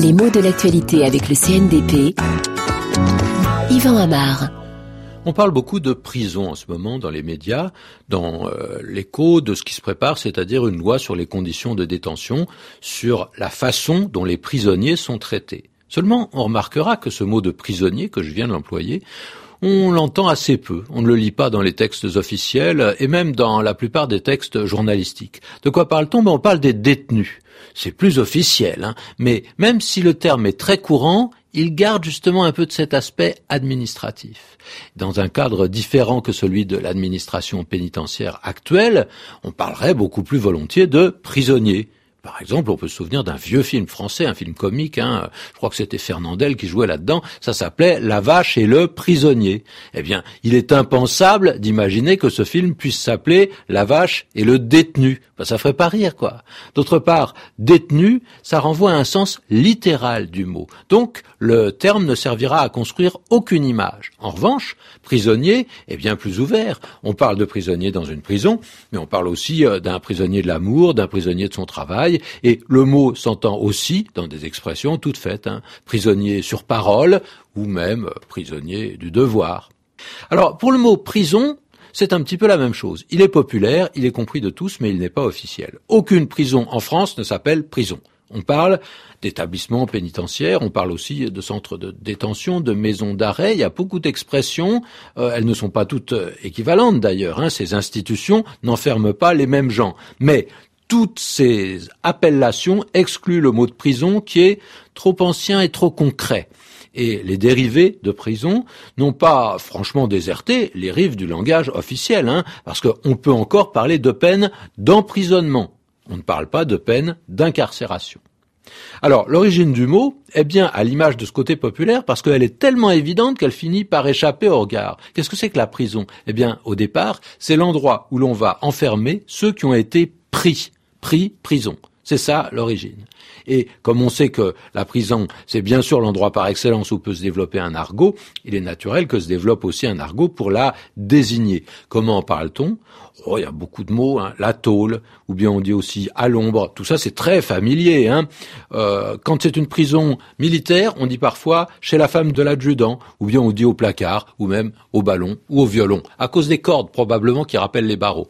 Les mots de l'actualité avec le CNDP. Yvan Amar. On parle beaucoup de prison en ce moment dans les médias, dans euh, l'écho de ce qui se prépare, c'est-à-dire une loi sur les conditions de détention, sur la façon dont les prisonniers sont traités. Seulement, on remarquera que ce mot de prisonnier que je viens de l'employer, on l'entend assez peu. On ne le lit pas dans les textes officiels et même dans la plupart des textes journalistiques. De quoi parle-t-on? Ben, On parle des détenus. C'est plus officiel, hein. mais même si le terme est très courant, il garde justement un peu de cet aspect administratif. Dans un cadre différent que celui de l'administration pénitentiaire actuelle, on parlerait beaucoup plus volontiers de prisonniers par exemple, on peut se souvenir d'un vieux film français, un film comique, hein, je crois que c'était Fernandel qui jouait là-dedans, ça s'appelait La vache et le prisonnier. Eh bien, il est impensable d'imaginer que ce film puisse s'appeler La vache et le détenu. Ben, ça ferait pas rire, quoi. D'autre part, détenu, ça renvoie à un sens littéral du mot. Donc, le terme ne servira à construire aucune image. En revanche, prisonnier est bien plus ouvert. On parle de prisonnier dans une prison, mais on parle aussi euh, d'un prisonnier de l'amour, d'un prisonnier de son travail, et le mot s'entend aussi dans des expressions toutes faites, hein, prisonnier sur parole ou même prisonnier du devoir. Alors pour le mot prison, c'est un petit peu la même chose. Il est populaire, il est compris de tous, mais il n'est pas officiel. Aucune prison en France ne s'appelle prison. On parle d'établissements pénitentiaires, on parle aussi de centres de détention, de maisons d'arrêt. Il y a beaucoup d'expressions. Euh, elles ne sont pas toutes euh, équivalentes d'ailleurs. Hein. Ces institutions n'enferment pas les mêmes gens. Toutes ces appellations excluent le mot de prison qui est trop ancien et trop concret. Et les dérivés de prison n'ont pas franchement déserté les rives du langage officiel, hein, parce qu'on peut encore parler de peine d'emprisonnement. On ne parle pas de peine d'incarcération. Alors, l'origine du mot est bien à l'image de ce côté populaire parce qu'elle est tellement évidente qu'elle finit par échapper au regard. Qu'est-ce que c'est que la prison? Eh bien, au départ, c'est l'endroit où l'on va enfermer ceux qui ont été pris pris prison. C'est ça l'origine. Et comme on sait que la prison, c'est bien sûr l'endroit par excellence où peut se développer un argot, il est naturel que se développe aussi un argot pour la désigner. Comment parle-t-on? Oh, il y a beaucoup de mots, hein. la tôle, ou bien on dit aussi à l'ombre. Tout ça, c'est très familier. Hein. Euh, quand c'est une prison militaire, on dit parfois chez la femme de l'adjudant, ou bien on dit au placard, ou même au ballon, ou au violon, à cause des cordes probablement qui rappellent les barreaux.